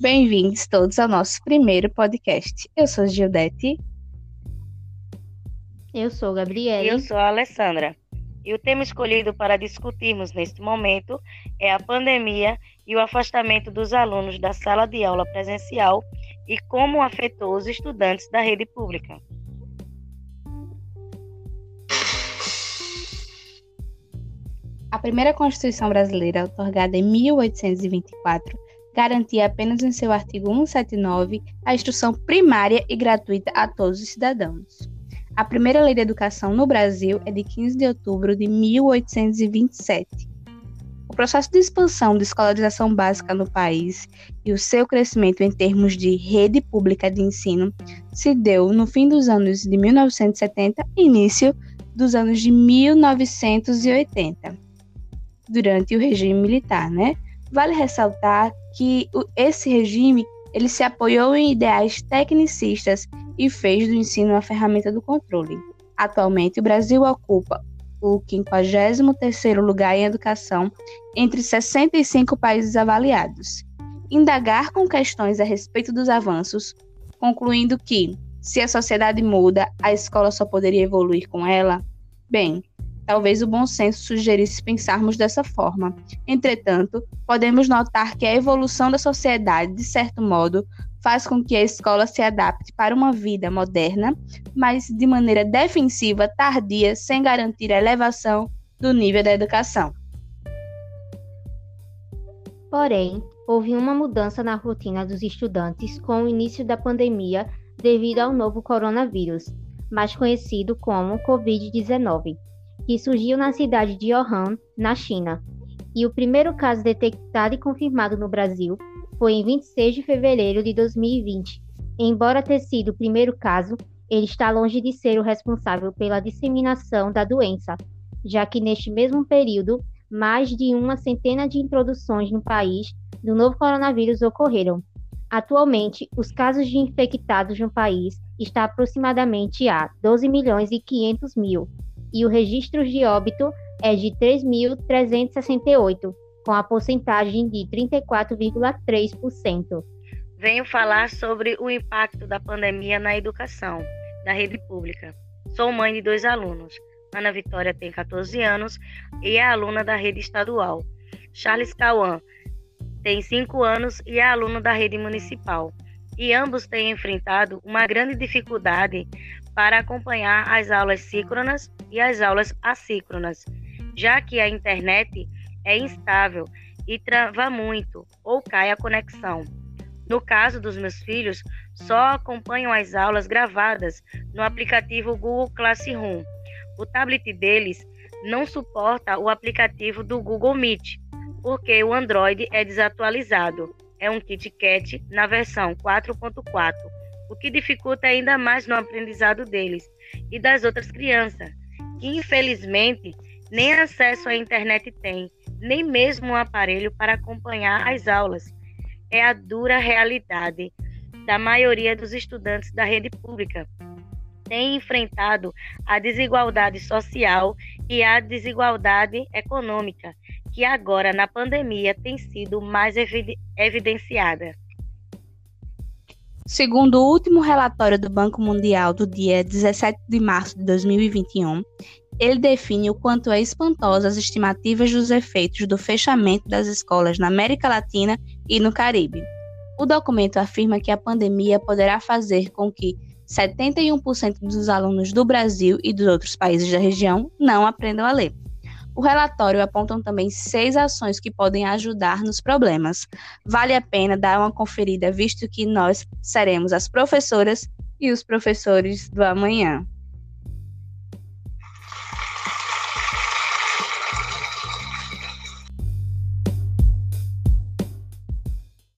Bem-vindos todos ao nosso primeiro podcast. Eu sou Gildete. Eu sou Gabriela. Eu sou a Alessandra. E o tema escolhido para discutirmos neste momento é a pandemia e o afastamento dos alunos da sala de aula presencial e como afetou os estudantes da rede pública. A primeira Constituição brasileira, otorgada em 1824, garantia apenas em seu artigo 179 a instrução primária e gratuita a todos os cidadãos. A primeira lei de educação no Brasil é de 15 de outubro de 1827. O processo de expansão da escolarização básica no país e o seu crescimento em termos de rede pública de ensino se deu no fim dos anos de 1970 e início dos anos de 1980, durante o regime militar, né? Vale ressaltar que esse regime ele se apoiou em ideais tecnicistas e fez do ensino uma ferramenta do controle. Atualmente, o Brasil ocupa o 53º lugar em educação entre 65 países avaliados. Indagar com questões a respeito dos avanços, concluindo que, se a sociedade muda, a escola só poderia evoluir com ela? Bem, talvez o bom senso sugerisse pensarmos dessa forma. Entretanto, podemos notar que a evolução da sociedade, de certo modo, faz com que a escola se adapte para uma vida moderna, mas de maneira defensiva, tardia, sem garantir a elevação do nível da educação. Porém, houve uma mudança na rotina dos estudantes com o início da pandemia devido ao novo coronavírus, mais conhecido como Covid-19, que surgiu na cidade de Wuhan, na China. E o primeiro caso detectado e confirmado no Brasil foi em 26 de fevereiro de 2020. Embora ter sido o primeiro caso, ele está longe de ser o responsável pela disseminação da doença, já que neste mesmo período, mais de uma centena de introduções no país do novo coronavírus ocorreram. Atualmente, os casos de infectados no país está aproximadamente a 12 milhões e 500 mil, e o registro de óbito é de 3.368, com a porcentagem de 34,3%. Venho falar sobre o impacto da pandemia na educação da rede pública. Sou mãe de dois alunos. Ana Vitória tem 14 anos e é aluna da rede estadual. Charles Cauã tem 5 anos e é aluno da rede municipal. E ambos têm enfrentado uma grande dificuldade para acompanhar as aulas síncronas e as aulas assíncronas, já que a internet é instável e trava muito ou cai a conexão. No caso dos meus filhos, só acompanham as aulas gravadas no aplicativo Google Classroom. O tablet deles não suporta o aplicativo do Google Meet, porque o Android é desatualizado. É um KitKat na versão 4.4, o que dificulta ainda mais no aprendizado deles e das outras crianças, que infelizmente nem acesso à internet têm nem mesmo um aparelho para acompanhar as aulas. É a dura realidade da maioria dos estudantes da rede pública. Tem enfrentado a desigualdade social e a desigualdade econômica, que agora na pandemia tem sido mais evidenciada. Segundo o último relatório do Banco Mundial do dia 17 de março de 2021, ele define o quanto é espantosa as estimativas dos efeitos do fechamento das escolas na América Latina e no Caribe. O documento afirma que a pandemia poderá fazer com que 71% dos alunos do Brasil e dos outros países da região não aprendam a ler. O relatório aponta também seis ações que podem ajudar nos problemas. Vale a pena dar uma conferida, visto que nós seremos as professoras e os professores do amanhã.